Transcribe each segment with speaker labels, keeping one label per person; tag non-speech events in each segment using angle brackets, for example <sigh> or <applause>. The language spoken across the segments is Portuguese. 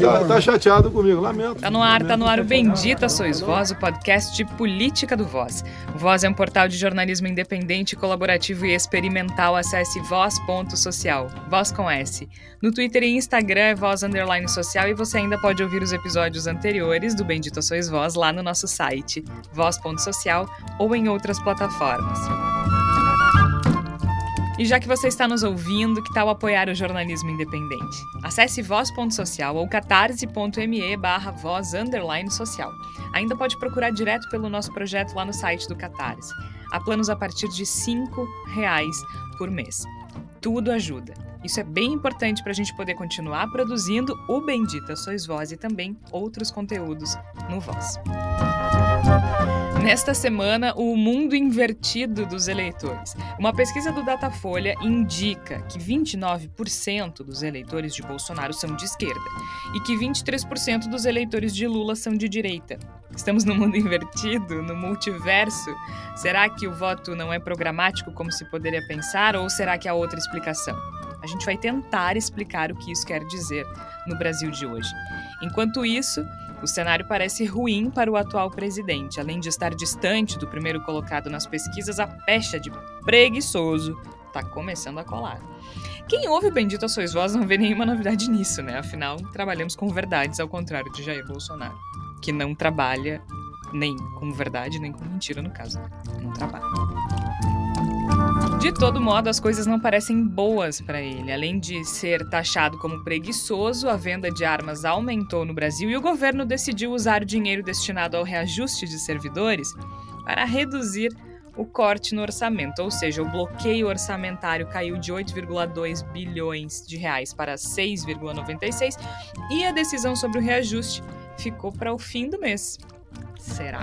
Speaker 1: Tá, tá, chateado comigo, lamento.
Speaker 2: Tá no ar, tá no ar o Bendita Sois Voz, o podcast de política do Voz. O Voz é um portal de jornalismo independente, colaborativo e experimental. Acesse voz.social, voz com S. No Twitter e Instagram é voz underline social e você ainda pode ouvir os episódios anteriores do Bendita Sois Voz lá no nosso site, voz.social ou em outras plataformas. E já que você está nos ouvindo, que tal apoiar o jornalismo independente? Acesse voz.social ou catarse.me barra voz social. Ainda pode procurar direto pelo nosso projeto lá no site do Catarse. Há planos a partir de R$ reais por mês. Tudo ajuda. Isso é bem importante para a gente poder continuar produzindo o Bendita Sois Voz e também outros conteúdos no Voz. Nesta semana, o mundo invertido dos eleitores. Uma pesquisa do Datafolha indica que 29% dos eleitores de Bolsonaro são de esquerda e que 23% dos eleitores de Lula são de direita. Estamos no mundo invertido, no multiverso? Será que o voto não é programático como se poderia pensar ou será que há outra explicação? A gente vai tentar explicar o que isso quer dizer no Brasil de hoje. Enquanto isso, o cenário parece ruim para o atual presidente. Além de estar distante do primeiro colocado nas pesquisas, a pecha de preguiçoso está começando a colar. Quem ouve o Bendito a Sois Voz não vê nenhuma novidade nisso, né? Afinal, trabalhamos com verdades, ao contrário de Jair Bolsonaro, que não trabalha nem com verdade, nem com mentira, no caso. Não trabalha. De todo modo, as coisas não parecem boas para ele. Além de ser taxado como preguiçoso, a venda de armas aumentou no Brasil e o governo decidiu usar o dinheiro destinado ao reajuste de servidores para reduzir o corte no orçamento, ou seja, o bloqueio orçamentário caiu de 8,2 bilhões de reais para 6,96 e a decisão sobre o reajuste ficou para o fim do mês. Será?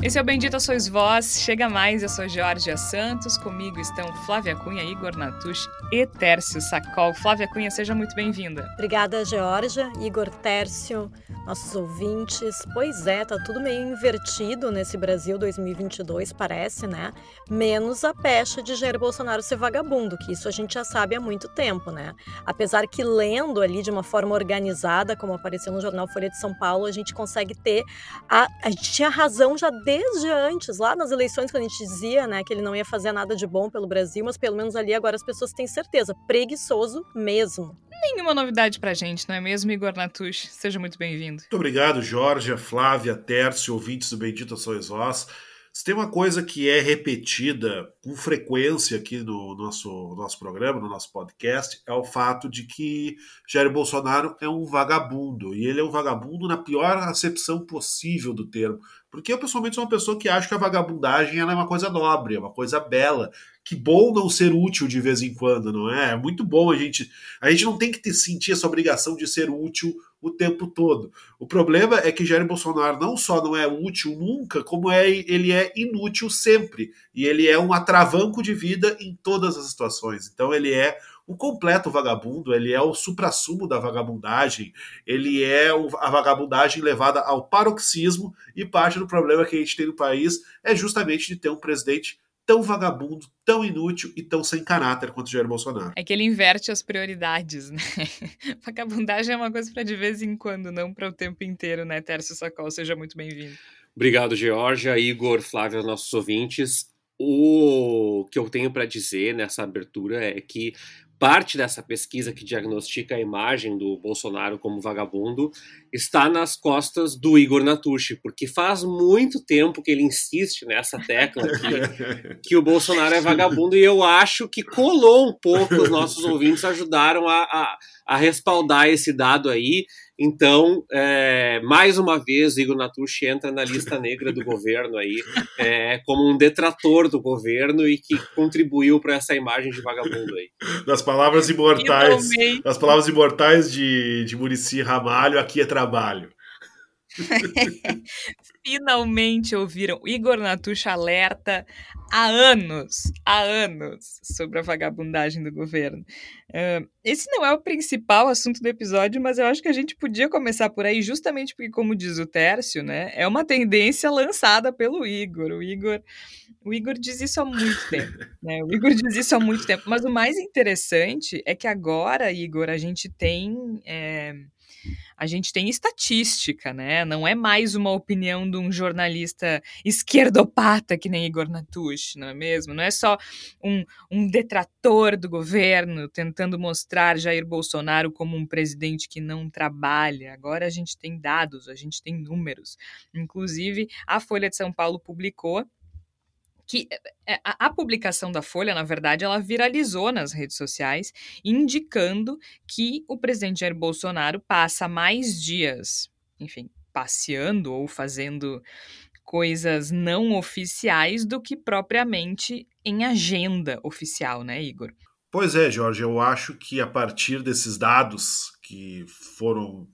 Speaker 2: Esse é o Bendita Sois Vós. Chega mais, eu sou Georgia Santos. Comigo estão Flávia Cunha, Igor Natush e Tércio Sacol. Flávia Cunha, seja muito bem-vinda.
Speaker 3: Obrigada, Georgia, Igor Tércio, nossos ouvintes. Pois é, tá tudo meio invertido nesse Brasil 2022, parece, né? Menos a pecha de Jair Bolsonaro ser vagabundo, que isso a gente já sabe há muito tempo, né? Apesar que lendo ali de uma forma organizada, como apareceu no jornal Folha de São Paulo, a gente consegue ter a, a gente tinha razão já desde antes, lá nas eleições, quando a gente dizia né, que ele não ia fazer nada de bom pelo Brasil, mas pelo menos ali agora as pessoas têm certeza, preguiçoso mesmo.
Speaker 2: Nenhuma novidade pra gente, não é mesmo, Igor Natush? Seja muito bem-vindo.
Speaker 1: Muito obrigado, Jorge, Flávia, Tércio, ouvintes do Bendito Sois Vós. Se tem uma coisa que é repetida com frequência aqui no nosso, nosso programa, no nosso podcast, é o fato de que Jair Bolsonaro é um vagabundo. E ele é um vagabundo na pior acepção possível do termo. Porque eu, pessoalmente, sou uma pessoa que acha que a vagabundagem é uma coisa nobre, é uma coisa bela. Que bom não ser útil de vez em quando, não é? É muito bom a gente. A gente não tem que sentir essa obrigação de ser útil o tempo todo. O problema é que Jair Bolsonaro não só não é útil nunca, como é, ele é inútil sempre. E ele é um atravanco de vida em todas as situações. Então ele é o completo vagabundo, ele é o suprassumo da vagabundagem, ele é a vagabundagem levada ao paroxismo, e parte do problema que a gente tem no país é justamente de ter um presidente tão vagabundo, tão inútil e tão sem caráter quanto Jair Bolsonaro.
Speaker 2: É que ele inverte as prioridades, né? <laughs> Vagabundagem é uma coisa para de vez em quando, não para o tempo inteiro, né? Tércio Sacol, seja muito bem-vindo.
Speaker 4: Obrigado, Georgia, Igor, Flávio, nossos ouvintes. O que eu tenho para dizer nessa abertura é que parte dessa pesquisa que diagnostica a imagem do Bolsonaro como vagabundo está nas costas do Igor Natucci, porque faz muito tempo que ele insiste nessa tecla que, <laughs> que o Bolsonaro é vagabundo e eu acho que colou um pouco, os nossos ouvintes ajudaram a, a, a respaldar esse dado aí então, é, mais uma vez, Igor Natucci entra na lista negra do governo aí, é, como um detrator do governo e que contribuiu para essa imagem de vagabundo aí.
Speaker 1: Das palavras imortais, das palavras imortais de, de Murici Ramalho, aqui é trabalho. <laughs>
Speaker 2: finalmente ouviram. Igor Natucha alerta há anos, há anos, sobre a vagabundagem do governo. Uh, esse não é o principal assunto do episódio, mas eu acho que a gente podia começar por aí, justamente porque, como diz o Tércio, né, é uma tendência lançada pelo Igor. O Igor, o Igor diz isso há muito tempo. <laughs> Né? O Igor diz isso há muito tempo. Mas o mais interessante é que agora, Igor, a gente tem. É, a gente tem estatística, né? Não é mais uma opinião de um jornalista esquerdopata que nem Igor Natush, não é mesmo? Não é só um, um detrator do governo tentando mostrar Jair Bolsonaro como um presidente que não trabalha. Agora a gente tem dados, a gente tem números. Inclusive, a Folha de São Paulo publicou que é, a, a, publicação da Folha, na verdade, ela viralizou nas redes sociais, indicando que o presidente Jair Bolsonaro passa mais dias, enfim, passeando ou fazendo coisas não oficiais do que propriamente em agenda oficial, né, Igor?
Speaker 1: Pois é, Jorge, eu acho que a partir desses dados que foram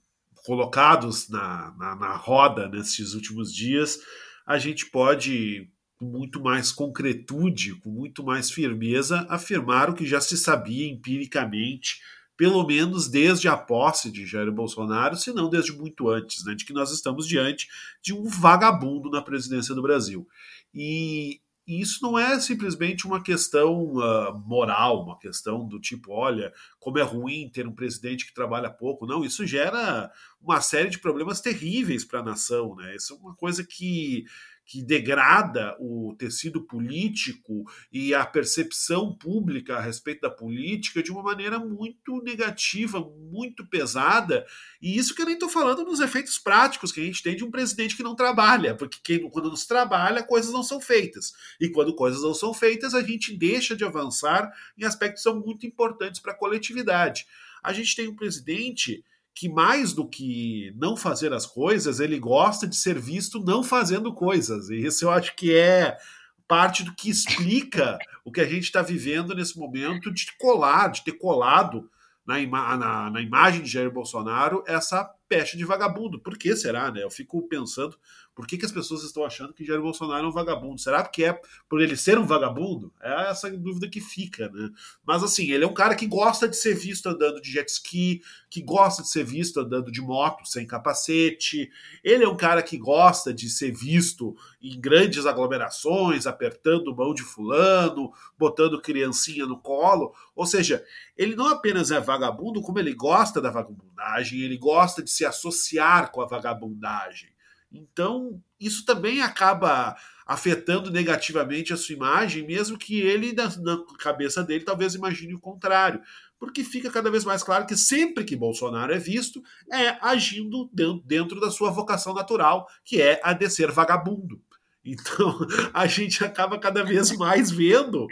Speaker 1: colocados na, na, na roda nesses últimos dias, a gente pode muito mais concretude, com muito mais firmeza, afirmar o que já se sabia empiricamente, pelo menos desde a posse de Jair Bolsonaro, se não desde muito antes, né, de que nós estamos diante de um vagabundo na presidência do Brasil. E isso não é simplesmente uma questão uh, moral, uma questão do tipo, olha, como é ruim ter um presidente que trabalha pouco. Não, isso gera uma série de problemas terríveis para a nação. Né? Isso é uma coisa que que degrada o tecido político e a percepção pública a respeito da política de uma maneira muito negativa, muito pesada. E isso que eu nem estou falando nos efeitos práticos que a gente tem de um presidente que não trabalha, porque quem, quando não se trabalha, coisas não são feitas. E quando coisas não são feitas, a gente deixa de avançar em aspectos que são muito importantes para a coletividade. A gente tem um presidente que mais do que não fazer as coisas, ele gosta de ser visto não fazendo coisas. E isso eu acho que é parte do que explica o que a gente está vivendo nesse momento de colar, de ter colado na, ima na, na, imagem de Jair Bolsonaro essa peste de vagabundo. Por que será, né? Eu fico pensando por que, que as pessoas estão achando que Jair Bolsonaro é um vagabundo? Será que é por ele ser um vagabundo? É essa dúvida que fica, né? Mas assim, ele é um cara que gosta de ser visto andando de jet ski, que gosta de ser visto andando de moto sem capacete. Ele é um cara que gosta de ser visto em grandes aglomerações, apertando mão de fulano, botando criancinha no colo. Ou seja, ele não apenas é vagabundo, como ele gosta da vagabundagem, ele gosta de se associar com a vagabundagem. Então, isso também acaba afetando negativamente a sua imagem, mesmo que ele, na, na, cabeça dele, talvez imagine o contrário. Porque fica cada vez mais claro que sempre que Bolsonaro é visto, é agindo dentro da sua vocação natural, que é a de ser vagabundo. <laughs> Então, a gente acaba cada vez mais vendo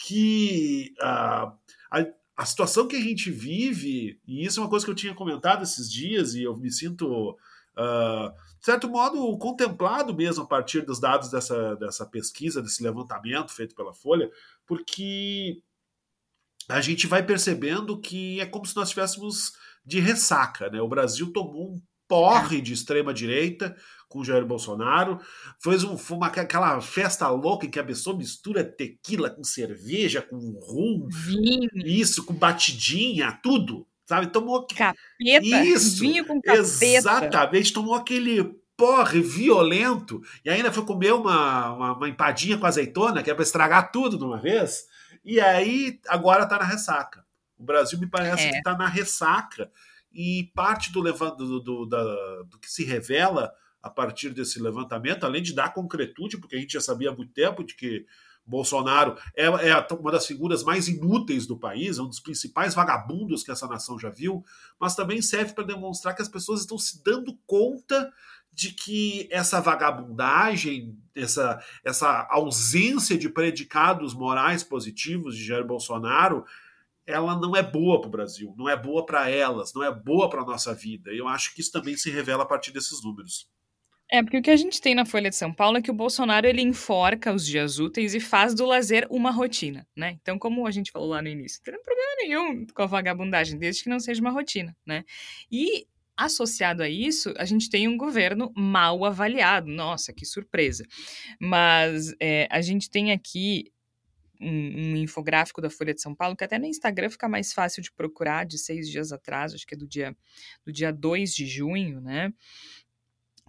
Speaker 1: que uh, a, a situação que a gente vive, e isso é uma coisa que eu tinha comentado esses dias, e eu me sinto uh, de certo modo, contemplado mesmo a partir dos dados dessa, dessa pesquisa, desse levantamento feito pela Folha, porque a gente vai percebendo que é como se nós estivéssemos de ressaca. Né? O Brasil tomou um porre de extrema direita com Jair Bolsonaro, fez um, uma, aquela festa louca em que a pessoa mistura tequila com cerveja, com rum,
Speaker 2: Vinho.
Speaker 1: isso, com batidinha, tudo sabe? Tomou
Speaker 2: capeta,
Speaker 1: isso,
Speaker 2: vinho com capeta.
Speaker 1: Exatamente, tomou aquele porre violento e ainda foi comer uma, uma, uma empadinha com azeitona, que é para estragar tudo de uma vez. E aí agora tá na ressaca. O Brasil me parece é. que tá na ressaca e parte do, do, do, da, do que se revela a partir desse levantamento, além de dar concretude, porque a gente já sabia há muito tempo de que Bolsonaro é, é, uma das figuras mais inúteis do país, é um dos principais vagabundos que essa nação já viu, mas também serve para demonstrar que as pessoas estão se dando conta de que essa vagabundagem, essa, essa ausência de predicados morais positivos de Jair Bolsonaro, ela não é boa para o Brasil, não é boa para elas, não é boa para a nossa vida. E eu acho que isso também se revela a partir desses números.
Speaker 2: É, porque o que a gente tem na Folha de São Paulo é que o Bolsonaro ele enforca os dias úteis e faz do lazer uma rotina, né? Então, como a gente falou lá no início, não tem problema nenhum com a vagabundagem, desde que não seja uma rotina, né? E associado a isso, a gente tem um governo mal avaliado. Nossa, que surpresa! Mas é, a gente tem aqui um, um, infográfico da Folha de São Paulo, que até no Instagram fica mais fácil de procurar, de seis dias atrás, acho que é do dia, do dia 2 de junho, né?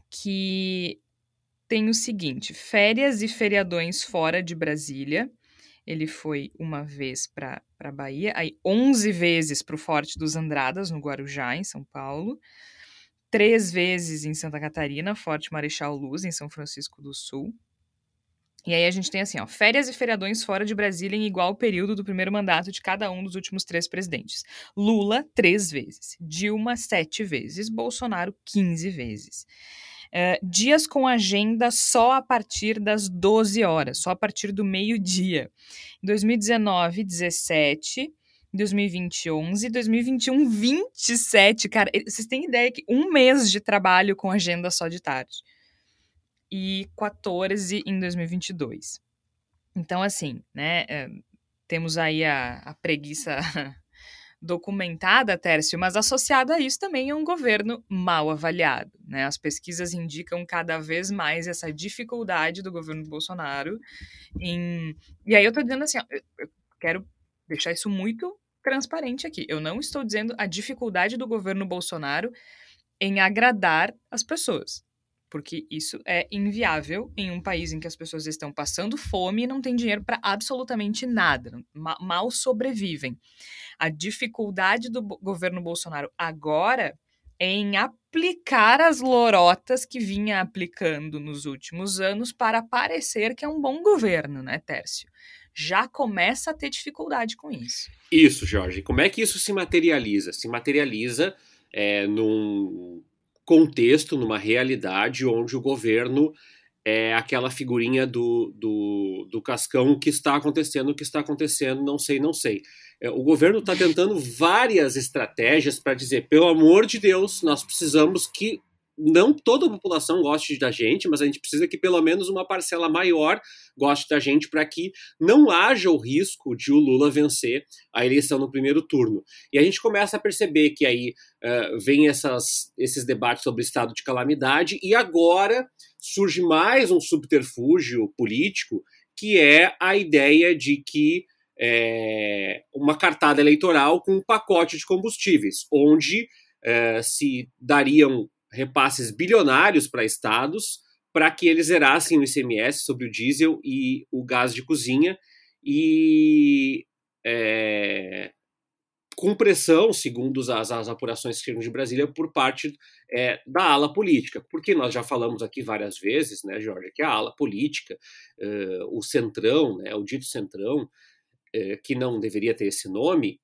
Speaker 2: Que tem o seguinte: férias e feriadões fora de Brasília. Ele foi uma vez para a Bahia, aí 11 vezes para o Forte dos Andradas, no Guarujá, em São Paulo, três vezes em Santa Catarina, Forte Marechal Luz, em São Francisco do Sul, e aí a gente tem assim, ó, férias e feriadões fora de Brasília em igual período do primeiro mandato de cada um dos últimos três presidentes. Lula, três vezes. Dilma, sete vezes. Bolsonaro, quinze vezes. Uh, dias com agenda só a partir das 12 horas, só a partir do meio-dia. Em 2019, 17. Em 2020, 11. 2021, 27. Cara, vocês têm ideia que um mês de trabalho com agenda só de tarde. 2014 em 2022. Então, assim, né, é, temos aí a, a preguiça documentada, Tércio, mas associado a isso também é um governo mal avaliado. Né? As pesquisas indicam cada vez mais essa dificuldade do governo Bolsonaro em... E aí eu estou dizendo assim, ó, eu quero deixar isso muito transparente aqui. Eu não estou dizendo a dificuldade do governo Bolsonaro em agradar as pessoas porque isso é inviável em um país em que as pessoas estão passando fome e não têm dinheiro para absolutamente nada, mal sobrevivem. A dificuldade do governo Bolsonaro agora é em aplicar as lorotas que vinha aplicando nos últimos anos para parecer que é um bom governo, né, Tércio? Já começa a ter dificuldade com isso.
Speaker 4: Isso, Jorge. Como é que isso se materializa? Se materializa é, num contexto, numa realidade onde o governo é aquela figurinha do, do, do cascão que está acontecendo, o que está acontecendo, não sei, não sei. É, o governo está tentando várias estratégias para dizer, pelo amor de Deus, nós precisamos que não toda a população goste da gente, mas a gente precisa que pelo menos uma parcela maior goste da gente para que não haja o risco de o Lula vencer a eleição no primeiro turno. E a gente começa a perceber que aí uh, vem essas, esses debates sobre estado de calamidade e agora surge mais um subterfúgio político que é a ideia de que é, uma cartada eleitoral com um pacote de combustíveis, onde é, se dariam repasses bilionários para estados para que eles zerassem o ICMS sobre o diesel e o gás de cozinha e é, com pressão, segundo as, as apurações que chegam de Brasília, por parte é, da ala política. Porque nós já falamos aqui várias vezes, né, Jorge, que a ala política, o centrão, né, o dito centrão, que não deveria ter esse nome,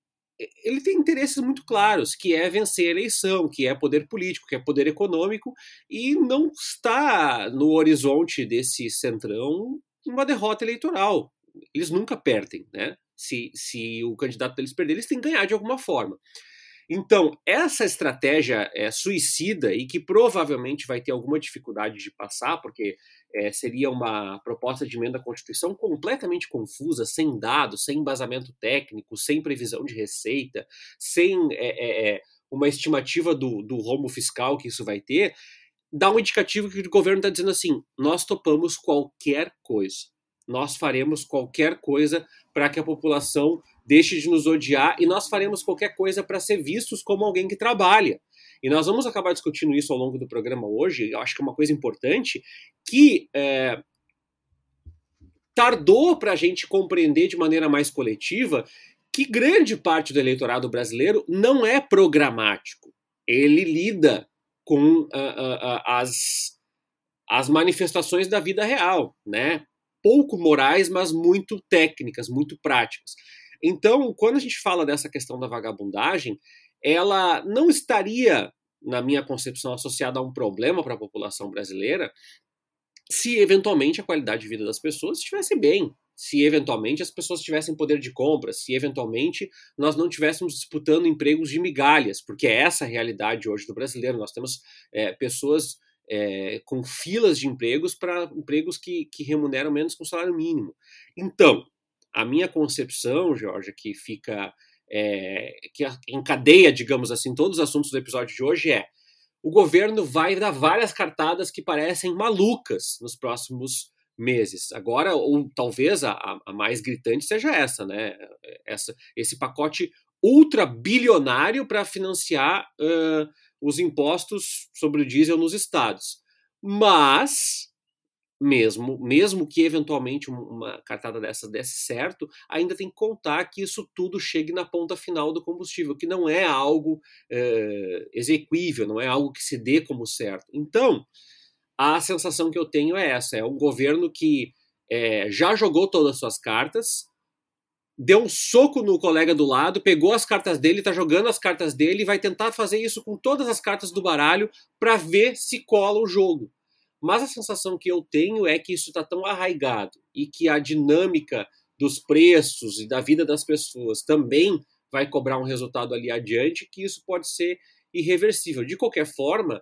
Speaker 4: ele tem interesses muito claros, que é vencer a eleição, que é poder político, que é poder econômico, e não está no horizonte desse centrão uma derrota eleitoral. Eles nunca perdem, né? Se, se o candidato deles perder, eles têm que ganhar de alguma forma. Então, essa estratégia é suicida e que provavelmente vai ter alguma dificuldade de passar, porque é, seria uma proposta de emenda à Constituição completamente confusa, sem dados, sem embasamento técnico, sem previsão de receita, sem é, é, uma estimativa do, do rombo fiscal que isso vai ter, dá um indicativo que o governo está dizendo assim: nós topamos qualquer coisa. Nós faremos qualquer coisa para que a população deixe de nos odiar e nós faremos qualquer coisa para ser vistos como alguém que trabalha. E nós vamos acabar discutindo isso ao longo do programa hoje. Eu acho que é uma coisa importante que é, tardou para a gente compreender de maneira mais coletiva que grande parte do eleitorado brasileiro não é programático. Ele lida com uh, uh, uh, as, as manifestações da vida real, né? Pouco morais, mas muito técnicas, muito práticas. Então, quando a gente fala dessa questão da vagabundagem, ela não estaria, na minha concepção, associada a um problema para a população brasileira se eventualmente a qualidade de vida das pessoas estivesse bem, se eventualmente as pessoas tivessem poder de compra, se eventualmente nós não estivéssemos disputando empregos de migalhas, porque é essa a realidade hoje do brasileiro. Nós temos é, pessoas é, com filas de empregos para empregos que, que remuneram menos que o salário mínimo. Então, a minha concepção, Jorge, que fica é, que encadeia, digamos assim, todos os assuntos do episódio de hoje é o governo vai dar várias cartadas que parecem malucas nos próximos meses. Agora, ou talvez a, a mais gritante seja essa, né? Essa, esse pacote ultra bilionário para financiar uh, os impostos sobre o diesel nos estados. Mas mesmo, mesmo que eventualmente uma cartada dessas desse certo, ainda tem que contar que isso tudo chegue na ponta final do combustível, que não é algo é, exequível, não é algo que se dê como certo. Então, a sensação que eu tenho é essa: é um governo que é, já jogou todas as suas cartas, deu um soco no colega do lado, pegou as cartas dele, está jogando as cartas dele e vai tentar fazer isso com todas as cartas do baralho para ver se cola o jogo. Mas a sensação que eu tenho é que isso está tão arraigado e que a dinâmica dos preços e da vida das pessoas também vai cobrar um resultado ali adiante, que isso pode ser irreversível. De qualquer forma,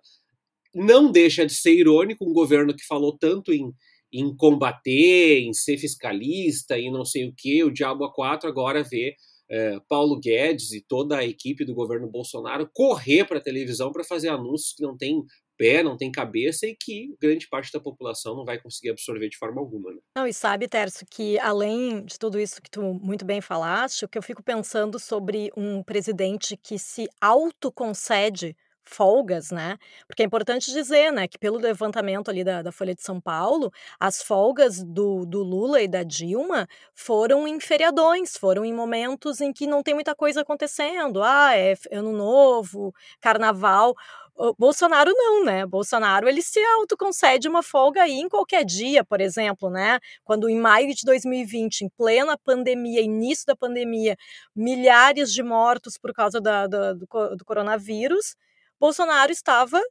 Speaker 4: não deixa de ser irônico um governo que falou tanto em, em combater, em ser fiscalista e não sei o que, o Diabo a quatro agora vê é, Paulo Guedes e toda a equipe do governo Bolsonaro correr para a televisão para fazer anúncios que não têm pé, não tem cabeça e que grande parte da população não vai conseguir absorver de forma alguma. Né?
Speaker 3: Não, e sabe, Tércio, que além de tudo isso que tu muito bem falaste, o que eu fico pensando sobre um presidente que se autoconcede folgas, né? Porque é importante dizer, né, que pelo levantamento ali da, da Folha de São Paulo, as folgas do, do Lula e da Dilma foram em feriadões, foram em momentos em que não tem muita coisa acontecendo. Ah, é ano novo, carnaval. O Bolsonaro não, né? Bolsonaro ele se autoconcede uma folga aí em qualquer dia, por exemplo, né? Quando em maio de 2020, em plena pandemia, início da pandemia, milhares de mortos por causa da, da, do, do coronavírus, Bolsonaro estava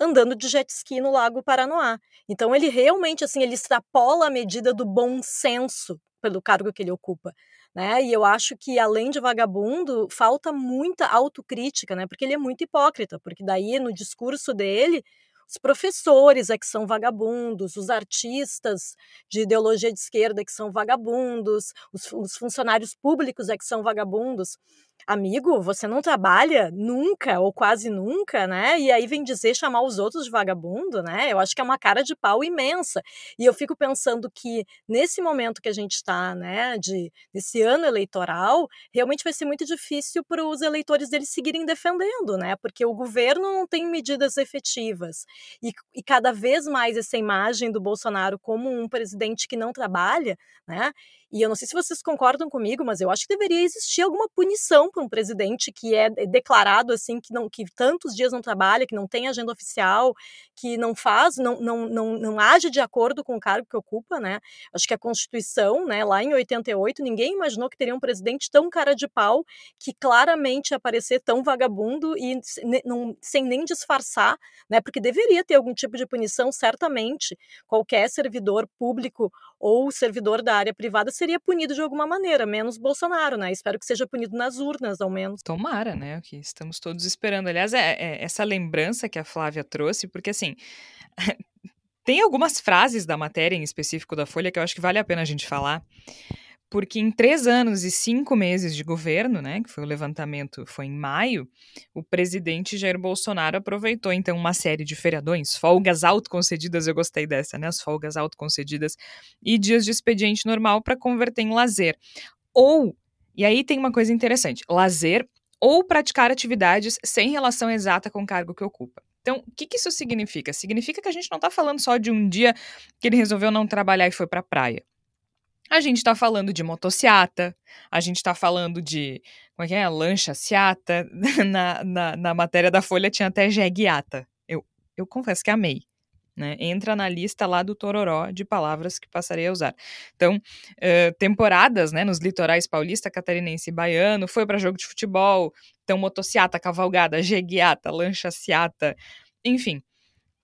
Speaker 3: andando de jet ski no Lago Paranoá. Então ele realmente assim, ele extrapola a medida do bom senso pelo cargo que ele ocupa. Né? E eu acho que além de vagabundo, falta muita autocrítica, né? Porque ele é muito hipócrita, porque daí no discurso dele, os professores é que são vagabundos, os artistas de ideologia de esquerda é que são vagabundos, os, os funcionários públicos é que são vagabundos amigo, você não trabalha nunca ou quase nunca, né? E aí vem dizer chamar os outros de vagabundo, né? Eu acho que é uma cara de pau imensa. E eu fico pensando que nesse momento que a gente está, né, de desse ano eleitoral, realmente vai ser muito difícil para os eleitores deles seguirem defendendo, né? Porque o governo não tem medidas efetivas. E, e cada vez mais essa imagem do Bolsonaro como um presidente que não trabalha, né? E eu não sei se vocês concordam comigo, mas eu acho que deveria existir alguma punição para um presidente que é declarado assim que não que tantos dias não trabalha, que não tem agenda oficial, que não faz, não, não, não, não age de acordo com o cargo que ocupa, né? Acho que a Constituição, né, lá em 88, ninguém imaginou que teria um presidente tão cara de pau que claramente aparecer tão vagabundo e não, sem nem disfarçar, né? Porque deveria ter algum tipo de punição, certamente. Qualquer servidor público ou servidor da área privada seria punido de alguma maneira, menos Bolsonaro, né? Espero que seja punido nas urnas, ao menos.
Speaker 2: Tomara, né? O que estamos todos esperando. Aliás, é, é essa lembrança que a Flávia trouxe, porque assim. <laughs> tem algumas frases da matéria em específico da Folha que eu acho que vale a pena a gente falar porque em três anos e cinco meses de governo, né, que foi o levantamento, foi em maio, o presidente Jair Bolsonaro aproveitou então uma série de feriadões, folgas autoconcedidas, eu gostei dessa, né, as folgas autoconcedidas e dias de expediente normal para converter em lazer. Ou, e aí tem uma coisa interessante, lazer ou praticar atividades sem relação exata com o cargo que ocupa. Então, o que, que isso significa? Significa que a gente não está falando só de um dia que ele resolveu não trabalhar e foi para a praia. A gente está falando de motociata, a gente está falando de. Como é que é? Lancha ciata. <laughs> Na, na, na matéria da Folha tinha até jeguiata. Eu, eu confesso que amei. Né? Entra na lista lá do Tororó de palavras que passarei a usar. Então, uh, temporadas né, nos litorais paulista, catarinense e baiano, foi para jogo de futebol, então motociata, cavalgada, jeguiata, lancha ciata, enfim.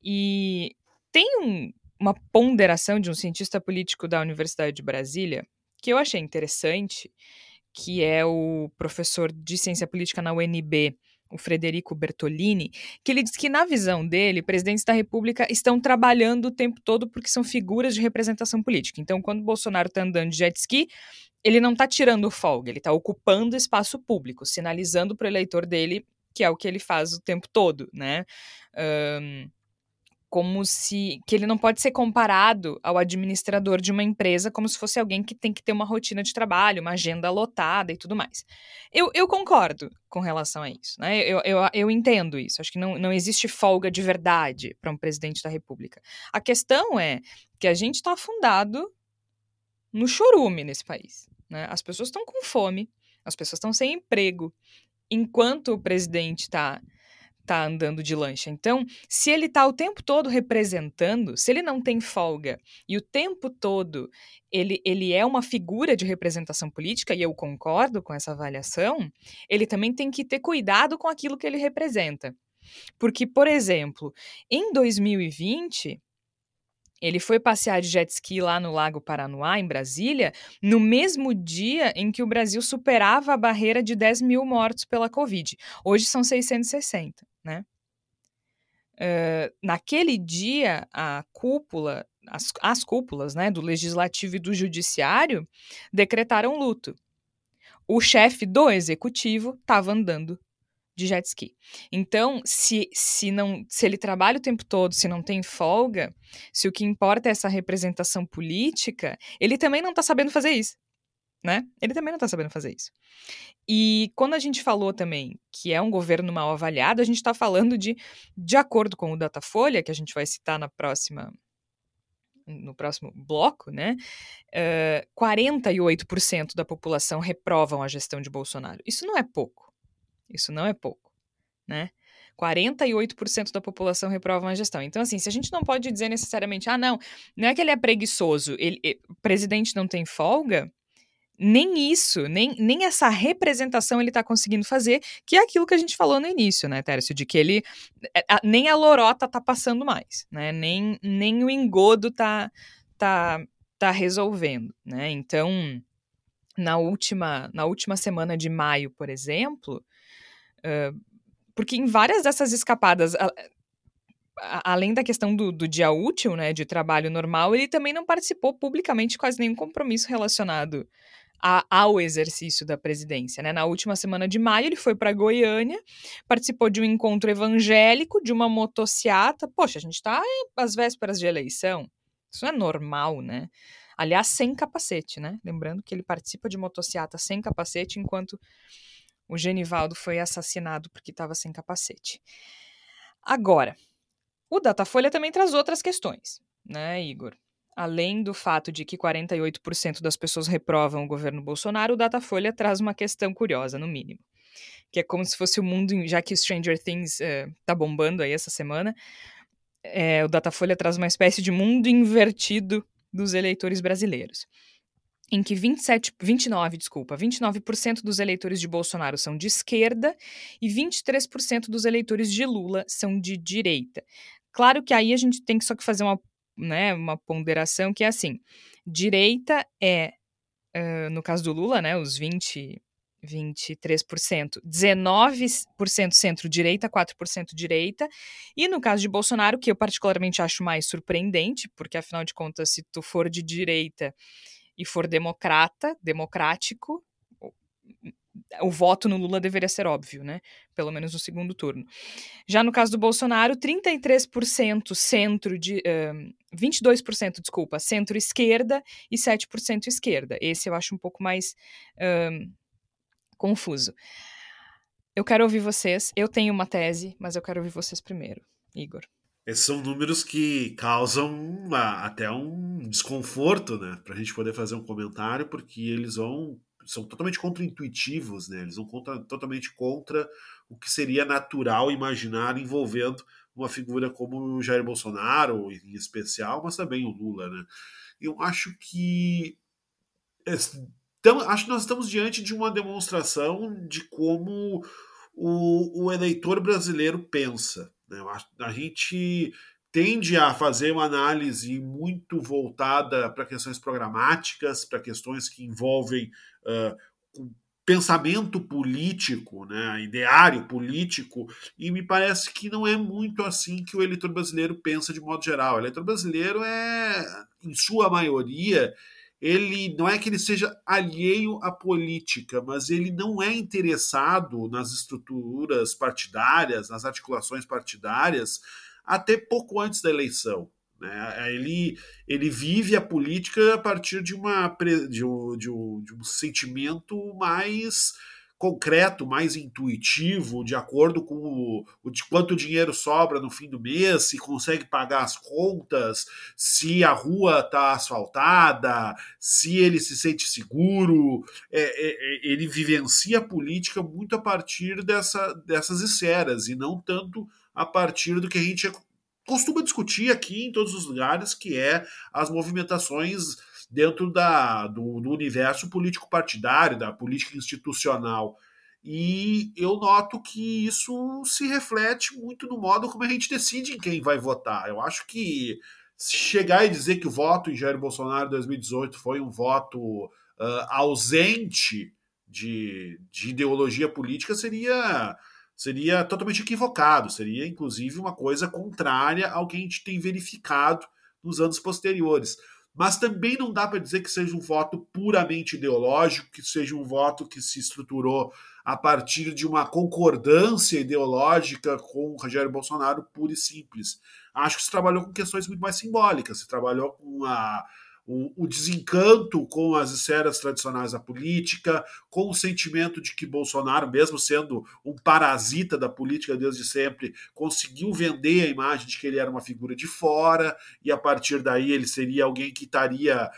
Speaker 2: E tem um, uma ponderação de um cientista político da Universidade de Brasília, que eu achei interessante, que é o professor de ciência política na UNB, o Frederico Bertolini, que ele diz que, na visão dele, presidentes da República estão trabalhando o tempo todo porque são figuras de representação política. Então, quando Bolsonaro está andando de jet ski, ele não está tirando folga, ele está ocupando espaço público, sinalizando para o eleitor dele que é o que ele faz o tempo todo, né? Um, como se que ele não pode ser comparado ao administrador de uma empresa como se fosse alguém que tem que ter uma rotina de trabalho, uma agenda lotada e tudo mais. Eu, eu concordo com relação a isso, né? Eu, eu, eu entendo isso. Acho que não, não existe folga de verdade para um presidente da República. A questão é que a gente está afundado no chorume nesse país. Né? As pessoas estão com fome, as pessoas estão sem emprego, enquanto o presidente está tá andando de lancha. Então, se ele tá o tempo todo representando, se ele não tem folga e o tempo todo ele, ele é uma figura de representação política, e eu concordo com essa avaliação, ele também tem que ter cuidado com aquilo que ele representa. Porque, por exemplo, em 2020, ele foi passear de jet ski lá no Lago Paranoá, em Brasília, no mesmo dia em que o Brasil superava a barreira de 10 mil mortos pela Covid. Hoje são 660 né? Uh, naquele dia, a cúpula, as, as cúpulas né, do legislativo e do judiciário decretaram luto. O chefe do executivo estava andando de jet ski. Então, se, se, não, se ele trabalha o tempo todo, se não tem folga, se o que importa é essa representação política, ele também não está sabendo fazer isso né? Ele também não está sabendo fazer isso. E quando a gente falou também que é um governo mal avaliado, a gente está falando de, de acordo com o Datafolha, que a gente vai citar na próxima no próximo bloco, né? Uh, 48% da população reprovam a gestão de Bolsonaro. Isso não é pouco. Isso não é pouco, né? 48% da população reprovam a gestão. Então, assim, se a gente não pode dizer necessariamente, ah, não, não é que ele é preguiçoso, ele, ele o presidente não tem folga, nem isso, nem, nem essa representação ele está conseguindo fazer, que é aquilo que a gente falou no início, né, Tércio, de que ele é, nem a lorota tá passando mais, né, nem, nem o engodo tá, tá, tá resolvendo, né, então na última, na última semana de maio, por exemplo, uh, porque em várias dessas escapadas, além da questão do, do dia útil, né, de trabalho normal, ele também não participou publicamente quase nenhum compromisso relacionado a, ao exercício da presidência. Né? Na última semana de maio, ele foi para Goiânia, participou de um encontro evangélico, de uma motociata. Poxa, a gente está às vésperas de eleição. Isso é normal, né? Aliás, sem capacete, né? Lembrando que ele participa de motociata sem capacete, enquanto o Genivaldo foi assassinado porque estava sem capacete. Agora, o Datafolha também traz outras questões, né, Igor? Além do fato de que 48% das pessoas reprovam o governo Bolsonaro, o Datafolha traz uma questão curiosa, no mínimo. Que é como se fosse o mundo, já que Stranger Things uh, tá bombando aí essa semana, é, o Datafolha traz uma espécie de mundo invertido dos eleitores brasileiros. Em que 27, 29, desculpa, 29% dos eleitores de Bolsonaro são de esquerda e 23% dos eleitores de Lula são de direita. Claro que aí a gente tem que só que fazer uma né, uma ponderação que é assim: direita é, uh, no caso do Lula, né, os 20, 23%, 19% centro-direita, 4% direita, e no caso de Bolsonaro, que eu particularmente acho mais surpreendente, porque afinal de contas, se tu for de direita e for democrata, democrático, o voto no Lula deveria ser óbvio, né? Pelo menos no segundo turno. Já no caso do Bolsonaro, 33% centro de. Uh, 22%, desculpa, centro-esquerda e 7% esquerda. Esse eu acho um pouco mais confuso. Eu quero ouvir vocês. Eu tenho uma tese, mas eu quero ouvir vocês primeiro. Igor.
Speaker 1: Esses são números que causam uma, até um desconforto, né? Para a gente poder fazer um comentário, porque eles vão são totalmente contraintuitivos, né? Eles vão contra, totalmente contra o que seria natural imaginar envolvendo uma figura como o Jair Bolsonaro, em especial, mas também o Lula, né? Eu acho que então, acho que nós estamos diante de uma demonstração de como o, o eleitor brasileiro pensa. Né? A gente tende a fazer uma análise muito voltada para questões programáticas, para questões que envolvem uh, pensamento político, né, ideário político, e me parece que não é muito assim que o eleitor brasileiro pensa de modo geral. O eleitor brasileiro é, em sua maioria, ele não é que ele seja alheio à política, mas ele não é interessado nas estruturas partidárias, nas articulações partidárias, até pouco antes da eleição. Né? Ele, ele vive a política a partir de, uma, de, um, de, um, de um sentimento mais concreto, mais intuitivo, de acordo com o, o, de quanto dinheiro sobra no fim do mês, se consegue pagar as contas, se a rua está asfaltada, se ele se sente seguro. É, é, é, ele vivencia a política muito a partir dessa, dessas esferas e não tanto a partir do que a gente costuma discutir aqui em todos os lugares, que é as movimentações dentro da, do, do universo político-partidário, da política institucional. E eu noto que isso se reflete muito no modo como a gente decide em quem vai votar. Eu acho que chegar e dizer que o voto em Jair Bolsonaro em 2018 foi um voto uh, ausente de, de ideologia política seria seria totalmente equivocado, seria inclusive uma coisa contrária ao que a gente tem verificado nos anos posteriores mas também não dá para dizer que seja um voto puramente ideológico, que seja um voto que se estruturou a partir de uma concordância ideológica com o Rogério Bolsonaro pura e simples. Acho que se trabalhou com questões muito mais simbólicas, se trabalhou com a o, o, desencanto com as esferas tradicionais da política, com o sentimento de que Bolsonaro, mesmo sendo um parasita da política desde sempre, conseguiu vender a imagem de que ele era uma figura de fora, e a partir daí ele seria alguém que estaria.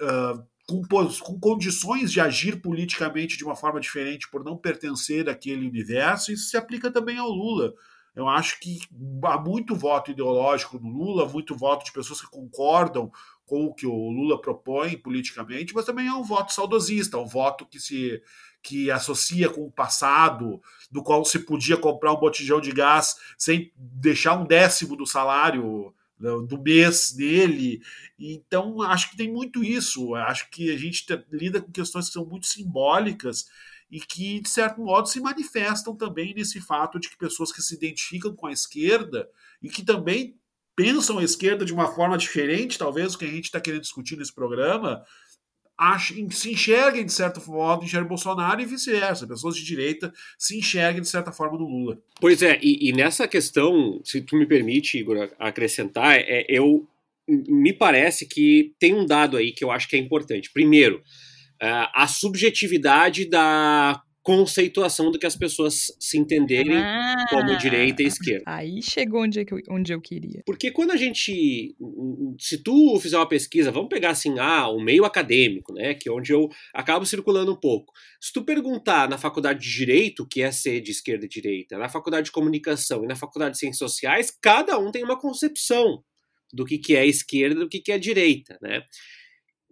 Speaker 1: Uh, com, com, condições de agir politicamente de uma forma diferente por não pertencer àquele universo, isso se aplica também ao Lula. Eu acho que há muito voto ideológico no Lula, muito voto de pessoas que concordam com o que o Lula propõe politicamente, mas também é um voto saudosista, um voto que se que associa com o passado, do qual se podia comprar um botijão de gás sem deixar um décimo do salário né, do mês dele. Então, acho que tem muito isso. Acho que a gente lida com questões que são muito simbólicas e que, de certo modo, se manifestam também nesse fato de que pessoas que se identificam com a esquerda e que também pensam a esquerda de uma forma diferente, talvez, do que a gente está querendo discutir nesse programa, se enxerguem de forma em Jair Bolsonaro e vice-versa. Pessoas de direita se enxerguem de certa forma no Lula.
Speaker 4: Pois é, e, e nessa questão, se tu me permite, Igor, acrescentar, é, eu me parece que tem um dado aí que eu acho que é importante. Primeiro, a subjetividade da conceituação do que as pessoas se entenderem ah, como direita e esquerda.
Speaker 2: Aí chegou onde, é eu, onde eu queria.
Speaker 4: Porque quando a gente. Se tu fizer uma pesquisa, vamos pegar assim, ah, o meio acadêmico, né? Que é onde eu acabo circulando um pouco. Se tu perguntar na faculdade de Direito, o que é ser de esquerda e direita, na faculdade de comunicação e na faculdade de ciências sociais, cada um tem uma concepção do que, que é esquerda e do que, que é direita, né?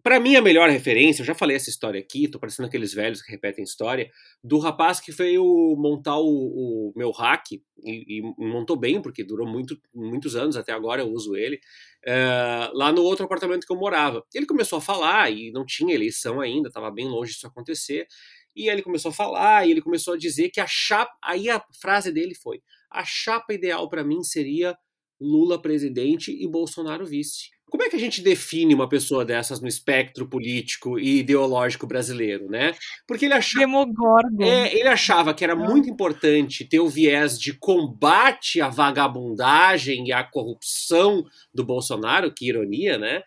Speaker 4: Para mim, a melhor referência, eu já falei essa história aqui, tô parecendo aqueles velhos que repetem história, do rapaz que veio montar o, o meu hack, e, e, montou bem, porque durou muito, muitos anos, até agora eu uso ele, é, lá no outro apartamento que eu morava. Ele começou a falar, e não tinha eleição ainda, estava bem longe disso acontecer, e ele começou a falar, e ele começou a dizer que a chapa, aí a frase dele foi, a chapa ideal para mim seria Lula presidente e Bolsonaro vice. Como é que a gente define uma pessoa dessas no espectro político e ideológico brasileiro, né? Porque ele achava, é, ele achava que era muito importante ter o viés de combate à vagabundagem e à corrupção do Bolsonaro, que ironia, né?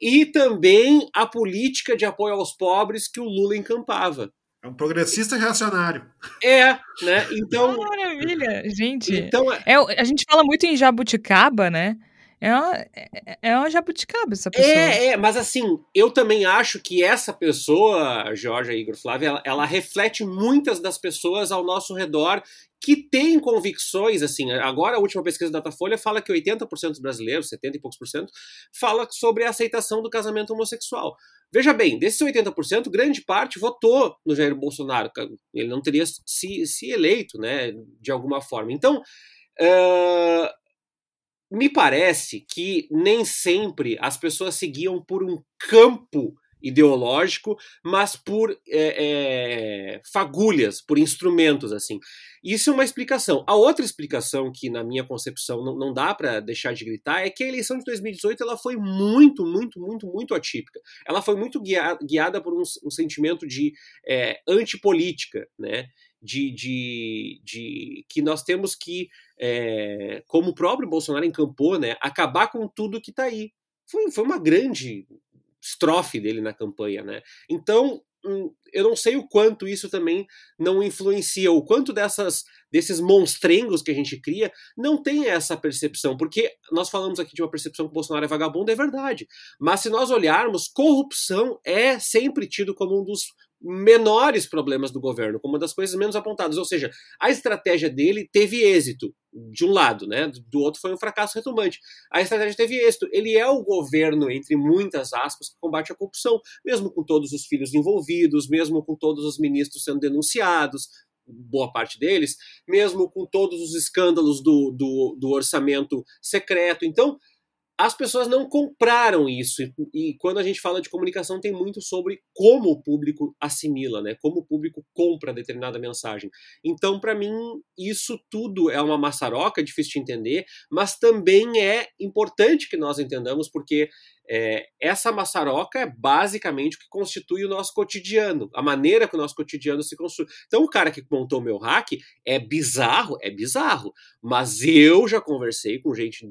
Speaker 4: E também a política de apoio aos pobres que o Lula encampava.
Speaker 1: É um progressista reacionário.
Speaker 4: É, né? Então.
Speaker 2: Maravilha, gente. Então, é, a gente fala muito em jabuticaba, né? É uma, é, é uma jabuticaba essa pessoa.
Speaker 4: É, é, mas assim, eu também acho que essa pessoa, Georgia Igor Flávia, ela, ela, reflete muitas das pessoas ao nosso redor que têm convicções, assim, agora a última pesquisa da Datafolha fala que 80% dos brasileiros, 70 e poucos por cento, fala sobre a aceitação do casamento homossexual. Veja bem, desses 80%, grande parte votou no Jair Bolsonaro. Ele não teria se, se eleito, né, de alguma forma. Então, uh, me parece que nem sempre as pessoas seguiam por um campo ideológico, mas por é, é, fagulhas, por instrumentos, assim. Isso é uma explicação. A outra explicação que, na minha concepção, não, não dá para deixar de gritar é que a eleição de 2018 ela foi muito, muito, muito, muito atípica. Ela foi muito guiada, guiada por um, um sentimento de é, antipolítica, né? De, de, de, que nós temos que, é, como o próprio Bolsonaro encampou, né, acabar com tudo que está aí. Foi, foi uma grande estrofe dele na campanha, né? Então, hum, eu não sei o quanto isso também não influencia, o quanto dessas desses monstrengos que a gente cria não tem essa percepção, porque nós falamos aqui de uma percepção que o Bolsonaro é vagabundo, é verdade. Mas se nós olharmos, corrupção é sempre tido como um dos menores problemas do governo, como uma das coisas menos apontadas. Ou seja, a estratégia dele teve êxito, de um lado, né? Do outro foi um fracasso retumbante. A estratégia teve êxito. Ele é o governo, entre muitas aspas, que combate a corrupção, mesmo com todos os filhos envolvidos, mesmo com todos os ministros sendo denunciados, boa parte deles, mesmo com todos os escândalos do, do, do orçamento secreto. Então, as pessoas não compraram isso. E, quando a gente fala de comunicação, tem muito sobre como o público assimila, né? Como o público compra determinada mensagem. Então, para mim, isso tudo é uma maçaroca, difícil de entender, mas também é importante que nós entendamos, porque é, essa maçaroca é basicamente o que constitui o nosso cotidiano, a maneira que o nosso cotidiano se construi. Então, o cara que montou o meu hack é bizarro, é bizarro, mas eu já conversei com gente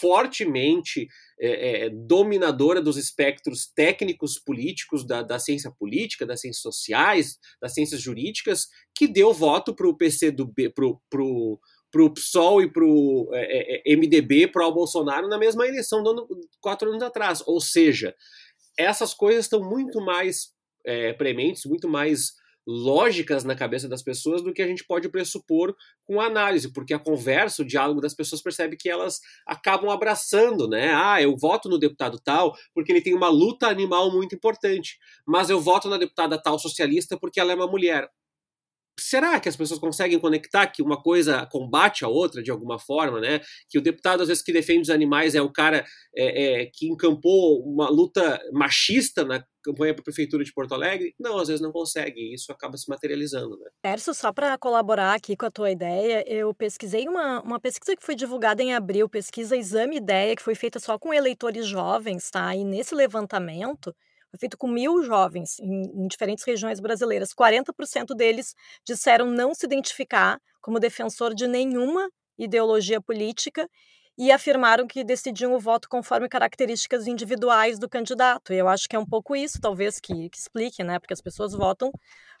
Speaker 4: fortemente é, é, dominadora dos espectros técnicos políticos da, da, ciência política, das ciências sociais, das ciências jurídicas, que deu voto para o PC do B, pro, pro, pro PSOL e pro é, é, é MDB, pro Bolsonaro na mesma eleição do ano, quatro anos atrás. Ou seja, essas coisas estão muito mais é, prementes, muito mais lógicas na cabeça das pessoas do que a gente pode pressupor com a análise, porque a conversa, o diálogo das pessoas percebe que elas acabam abraçando, né? Ah, eu voto no deputado tal porque ele tem uma luta animal muito importante, mas eu voto na deputada tal socialista porque ela é uma mulher será que as pessoas conseguem conectar que uma coisa combate a outra de alguma forma, né? Que o deputado, às vezes, que defende os animais é o cara é, é, que encampou uma luta machista na campanha para a Prefeitura de Porto Alegre? Não, às vezes não consegue, e isso acaba se materializando, né?
Speaker 3: Terço, só para colaborar aqui com a tua ideia, eu pesquisei uma, uma pesquisa que foi divulgada em abril, pesquisa Exame Ideia, que foi feita só com eleitores jovens, tá? E nesse levantamento, foi feito com mil jovens em, em diferentes regiões brasileiras. 40% deles disseram não se identificar como defensor de nenhuma ideologia política e afirmaram que decidiam o voto conforme características individuais do candidato. E eu acho que é um pouco isso, talvez, que, que, explique, né? Porque as pessoas votam,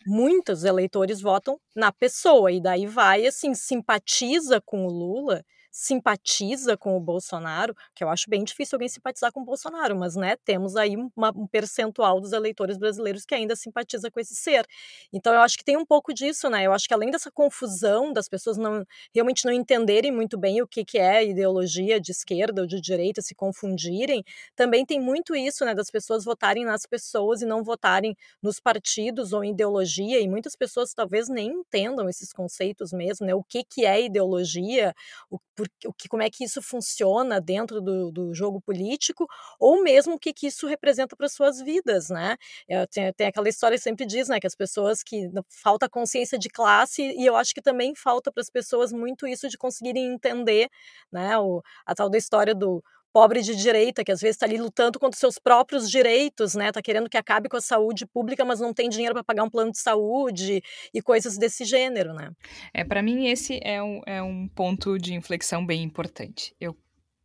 Speaker 3: muitos eleitores votam na pessoa, e daí vai, assim, simpatiza com o Lula, simpatiza com o Bolsonaro, que eu acho bem difícil alguém simpatizar com o Bolsonaro, mas né, temos aí uma, um percentual dos eleitores brasileiros que ainda simpatiza com esse ser. Então eu acho que tem um pouco disso, né? Eu acho que além dessa confusão das pessoas não realmente não entenderem muito bem o que, que é ideologia de esquerda ou de direita, se confundirem, também tem muito isso, né, das pessoas votarem nas pessoas e não votarem nos partidos ou em ideologia, e muitas pessoas talvez nem entendam esses conceitos mesmo, né? O que, que é ideologia, o, por, que, como é que isso funciona dentro do, do jogo político, ou mesmo o que, que isso representa para suas vidas, né? É, tem, tem, aquela história que sempre diz, né, que as pessoas que falta consciência de classe, e eu acho que também falta para as pessoas muito isso de conseguirem entender, né, o, a tal da história do pobre de direita, que às vezes está ali lutando contra seus próprios direitos, né? Tá querendo que acabe com a saúde pública, mas não tem dinheiro para pagar um plano de saúde e coisas desse gênero, né?
Speaker 2: É, para mim esse é um, é um ponto de inflexão bem importante. Eu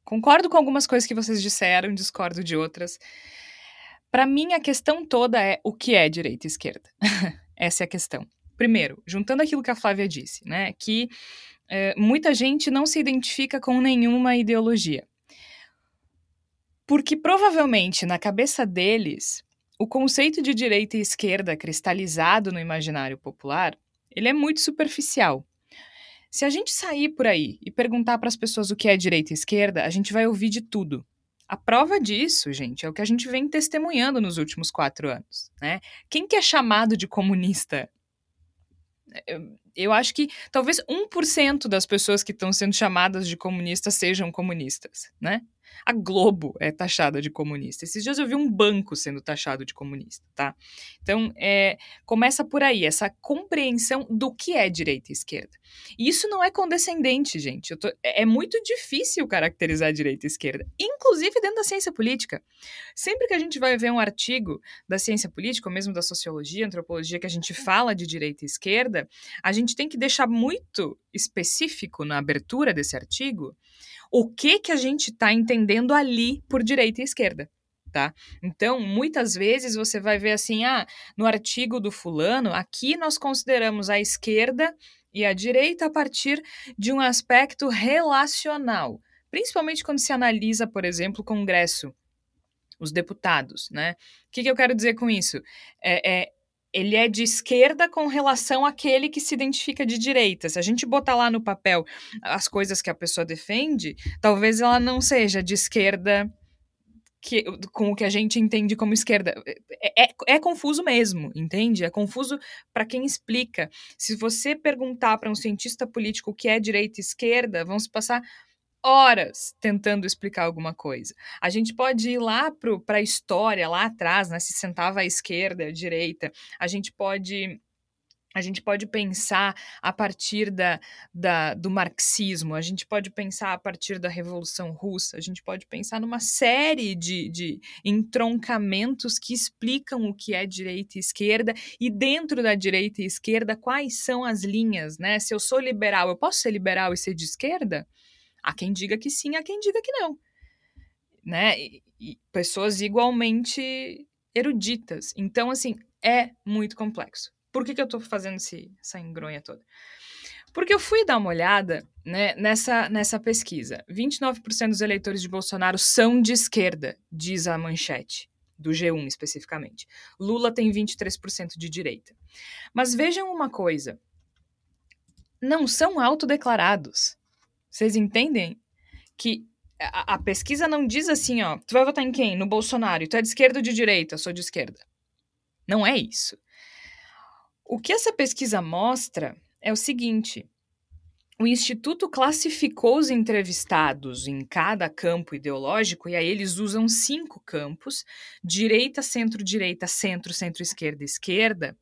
Speaker 2: concordo com algumas coisas que vocês disseram, discordo de outras. Para mim a questão toda é o que é direita e esquerda. <laughs> Essa é a questão. Primeiro, juntando aquilo que a Flávia disse, né, que é, muita gente não se identifica com nenhuma ideologia. Porque provavelmente na cabeça deles, o conceito de direita e esquerda cristalizado no imaginário popular, ele é muito superficial. Se a gente sair por aí e perguntar para as pessoas o que é direita e esquerda, a gente vai ouvir de tudo. A prova disso, gente, é o que a gente vem testemunhando nos últimos quatro anos. Né? Quem que é chamado de comunista? Eu, eu acho que talvez 1% das pessoas que estão sendo chamadas de comunistas sejam comunistas, né? A Globo é taxada de comunista. Esses dias eu vi um banco sendo taxado de comunista, tá? Então, é, começa por aí, essa compreensão do que é direita e esquerda. E isso não é condescendente, gente. Tô, é, é muito difícil caracterizar direita e esquerda, inclusive dentro da ciência política. Sempre que a gente vai ver um artigo da ciência política, ou mesmo da sociologia, antropologia, que a gente fala de direita e esquerda, a gente tem que deixar muito específico na abertura desse artigo o que que a gente está entendendo ali por direita e esquerda. Tá? Então, muitas vezes você vai ver assim, ah, no artigo do fulano, aqui nós consideramos a esquerda e a direita a partir de um aspecto relacional, principalmente quando se analisa, por exemplo, o Congresso, os deputados, né? O que, que eu quero dizer com isso? É, é, ele é de esquerda com relação àquele que se identifica de direita. Se a gente botar lá no papel as coisas que a pessoa defende, talvez ela não seja de esquerda que, com o que a gente entende como esquerda. É, é, é confuso mesmo, entende? É confuso para quem explica. Se você perguntar para um cientista político o que é direita e esquerda, vão se passar horas tentando explicar alguma coisa. A gente pode ir lá para a história, lá atrás, né? Se sentava à esquerda, à direita. A gente pode a gente pode pensar a partir da, da, do marxismo, a gente pode pensar a partir da Revolução Russa, a gente pode pensar numa série de, de entroncamentos que explicam o que é direita e esquerda, e dentro da direita e esquerda, quais são as linhas, né? Se eu sou liberal, eu posso ser liberal e ser de esquerda? Há quem diga que sim, há quem diga que não. Né? E, e pessoas igualmente eruditas. Então, assim, é muito complexo. Por que, que eu estou fazendo esse, essa engronha toda? Porque eu fui dar uma olhada né, nessa, nessa pesquisa. 29% dos eleitores de Bolsonaro são de esquerda, diz a manchete, do G1 especificamente. Lula tem 23% de direita. Mas vejam uma coisa: não são autodeclarados. Vocês entendem que a, a, pesquisa não diz assim, ó, tu vai votar em quem? No Bolsonaro. Tu é de esquerda ou de direita? Eu sou de esquerda. Não é isso. O que essa pesquisa mostra é o seguinte: o Instituto classificou os entrevistados em cada campo ideológico, e aí eles usam cinco campos: direita, centro-direita, centro, centro-esquerda, esquerda,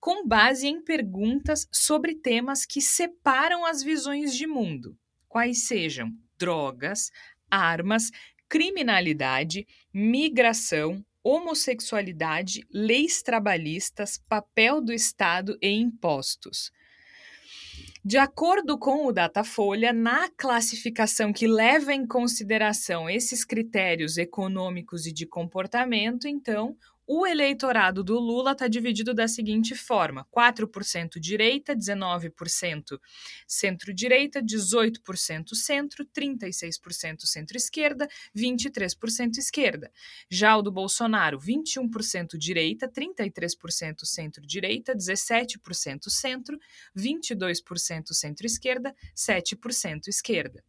Speaker 2: com base em perguntas sobre temas que separam as visões de mundo quais sejam drogas, armas, criminalidade, migração, homossexualidade, leis trabalhistas, papel do Estado e impostos. De acordo com o Datafolha, na classificação que leva em consideração esses critérios econômicos e de comportamento, então, o eleitorado do Lula está dividido da seguinte forma: 4% direita, 19% centro-direita, 18% centro, 36% centro-esquerda, 23% esquerda. Já o do Bolsonaro, 21% direita, 33% centro-direita, 17% centro, 22% centro-esquerda, 7% esquerda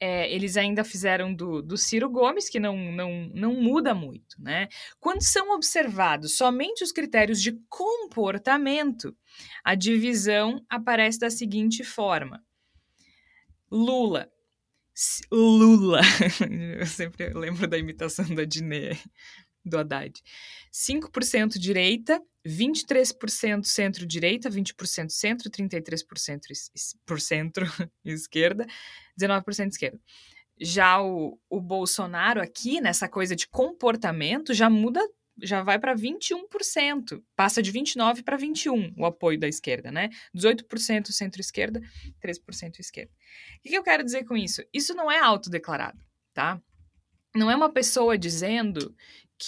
Speaker 2: é, eles ainda fizeram do, do Ciro Gomes, que não, não, não muda muito, né? Quando são observados somente os critérios de comportamento, a divisão aparece da seguinte forma: Lula. Lula. <laughs> Eu sempre lembro da imitação da Diné, do Haddad. 5% direita, 23% centro-direita, 20% centro, 33% por centro <laughs> esquerda, 19% esquerda. Já o, o Bolsonaro aqui, nessa coisa de comportamento, já muda, já vai para 21%. Passa de 29% para 21% o apoio da esquerda, né? 18% centro-esquerda, 13% esquerda. O que, que eu quero dizer com isso? Isso não é autodeclarado, tá? Não é uma pessoa dizendo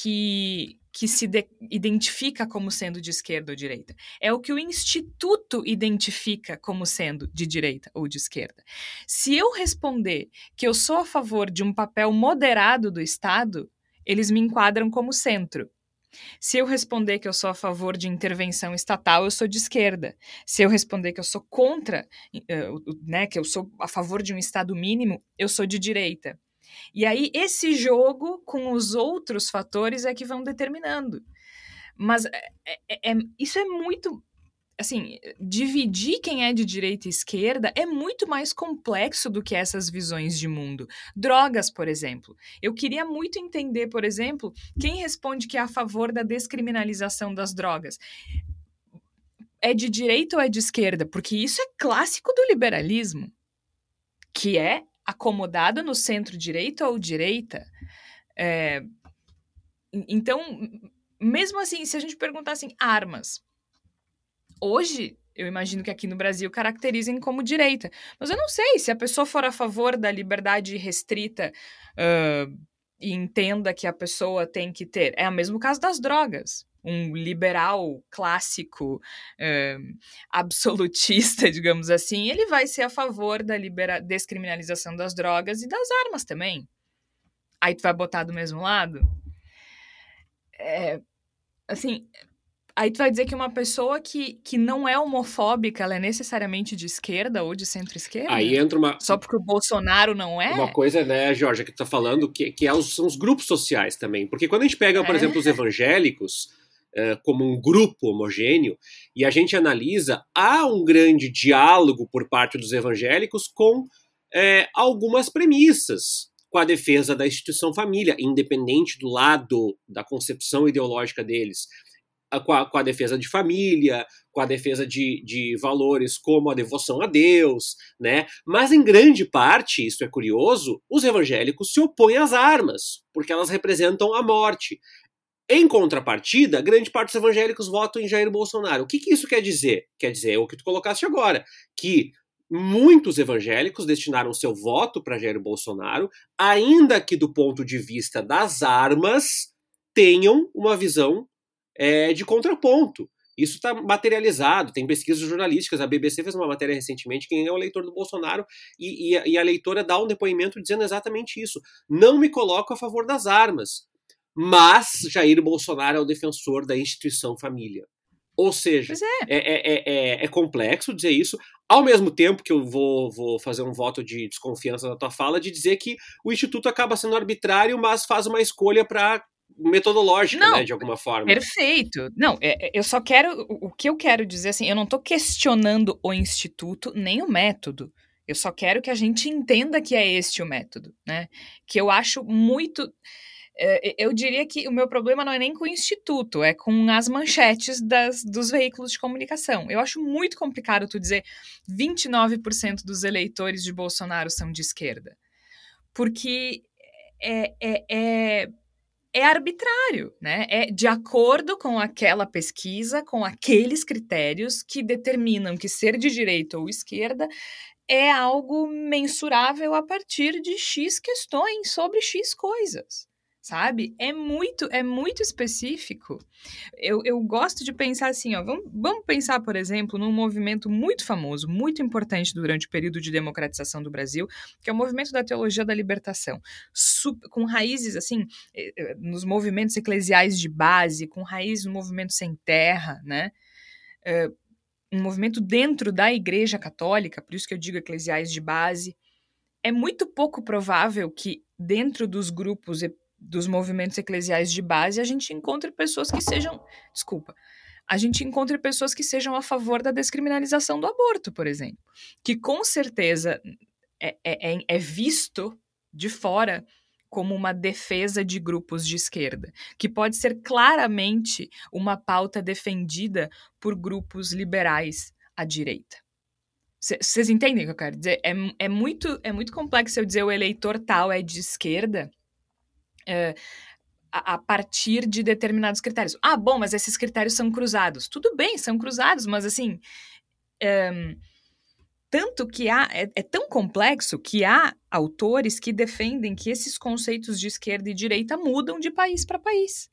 Speaker 2: que que se identifica como sendo de esquerda ou direita. É o que o instituto identifica como sendo de direita ou de esquerda. Se eu responder que eu sou a favor de um papel moderado do Estado, eles me enquadram como centro. Se eu responder que eu sou a favor de intervenção estatal, eu sou de esquerda. Se eu responder que eu sou contra, uh, né, que eu sou a favor de um Estado mínimo, eu sou de direita. E aí, esse jogo com os outros fatores é que vão determinando. Mas é, é, é, isso é muito. assim, dividir quem é de direita e esquerda é muito mais complexo do que essas visões de mundo. Drogas, por exemplo. Eu queria muito entender, por exemplo, quem responde que é a favor da descriminalização das drogas. É de direita ou é de esquerda? Porque isso é clássico do liberalismo, que é acomodado no centro-direita ou direita. É, então, mesmo assim, se a gente perguntar assim, armas, hoje eu imagino que aqui no Brasil caracterizem como direita. Mas eu não sei se a pessoa for a favor da liberdade restrita uh, e entenda que a pessoa tem que ter. É o mesmo caso das drogas. Um liberal clássico, uh, absolutista, <laughs> digamos assim, ele vai ser a favor da descriminalização das drogas e das armas também. Aí tu vai botar do mesmo lado? É, assim, Aí tu vai dizer que uma pessoa que, que não é homofóbica, ela é necessariamente de esquerda ou de centro-esquerda?
Speaker 4: Aí entra uma...
Speaker 2: Só porque o Bolsonaro não é?
Speaker 4: Uma coisa, né, Jorge, que tu tá falando, que, que é são os grupos sociais também. Porque quando a gente pega, por é. exemplo, os evangélicos, uh, como um grupo homogêneo, e a gente analisa, há um grande diálogo por parte dos evangélicos com uh, algumas premissas com a defesa da instituição família, independente do lado da concepção ideológica deles com a, com a, defesa de família, com a defesa de, de valores como a devoção a Deus, né? Mas em grande parte, isso é curioso, os evangélicos se opõem às armas, porque elas representam a morte. Em contrapartida, grande parte dos evangélicos votam em Jair Bolsonaro. O que, que isso quer dizer? Quer dizer é o que tu colocaste agora, que muitos evangélicos destinaram seu voto para Jair Bolsonaro, ainda que do ponto de vista das armas tenham uma visão é, de contraponto. Isso está materializado, tem pesquisas jornalísticas. A BBC fez uma matéria recentemente, quem é o leitor do Bolsonaro, e, e, a, e a leitora dá um depoimento dizendo exatamente isso. Não me coloco a favor das armas, mas Jair Bolsonaro é o defensor da instituição família. Ou seja, é. É, é, é, é, complexo dizer isso, ao mesmo tempo que eu vou, vou fazer um voto de desconfiança na tua fala, de dizer que o Instituto acaba sendo arbitrário, mas faz uma escolha para metodológica, não, né, de alguma forma.
Speaker 2: Perfeito. Não, é, é, eu só quero. O que eu quero dizer assim, eu não estou questionando o instituto nem o método. Eu só quero que a gente entenda que é este o método, né? Que eu acho muito. É, eu diria que o meu problema não é nem com o instituto, é com as manchetes das, dos veículos de comunicação. Eu acho muito complicado tu dizer 29% dos eleitores de Bolsonaro são de esquerda. Porque é, é, é é arbitrário, né? É de acordo com aquela pesquisa, com aqueles critérios que determinam que ser de direita ou esquerda é algo mensurável a partir de X questões sobre X coisas sabe? É muito, é muito específico. Eu, eu gosto de pensar assim, ó, vamos, vamos pensar, por exemplo, num movimento muito famoso, muito importante durante o período de democratização do Brasil, que é o movimento da teologia da libertação, com raízes, assim, eh, eh, nos movimentos eclesiais de base, com raízes no movimento sem terra, né? É, um movimento dentro da Igreja Católica, por isso que eu digo eclesiais de base. É muito pouco provável que dentro dos grupos dos movimentos eclesiais de base, a gente encontre pessoas que sejam, desculpa, a gente encontre pessoas que sejam a favor da descriminalização do aborto, por exemplo, que com certeza é, é, é, é visto de fora como uma defesa de grupos de esquerda, que pode ser claramente uma pauta defendida por grupos liberais à direita. Vocês entendem o que eu quero dizer? É, é, muito, é muito complexo eu dizer o eleitor tal é de esquerda é, a, partir de determinados critérios. Ah, bom, mas esses critérios são cruzados. Tudo bem, são cruzados, mas assim. É, tanto que há. É, é, tão complexo que há autores que defendem que esses conceitos de esquerda e direita mudam de país para país.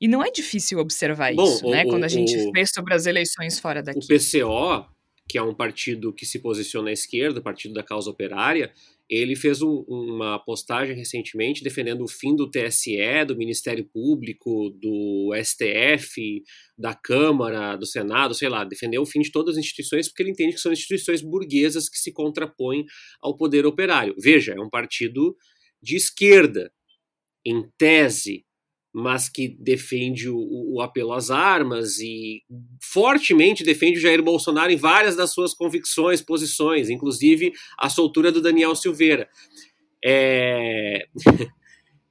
Speaker 2: E não é difícil observar bom, isso, o, né? O, quando a gente o, vê sobre as eleições fora daqui.
Speaker 4: O PCO, que é um partido que se posiciona à esquerda, Partido da Causa Operária, ele fez um, uma postagem recentemente defendendo o fim do TSE, do Ministério Público, do STF, da Câmara, do Senado, sei lá, defendeu o fim de todas as instituições porque ele entende que são instituições burguesas que se contrapõem ao poder operário. Veja, é um partido de esquerda, em tese, mas que defende o, o, apelo às armas e fortemente defende o Jair Bolsonaro em várias das suas convicções, posições, inclusive a soltura do Daniel Silveira. É, <laughs>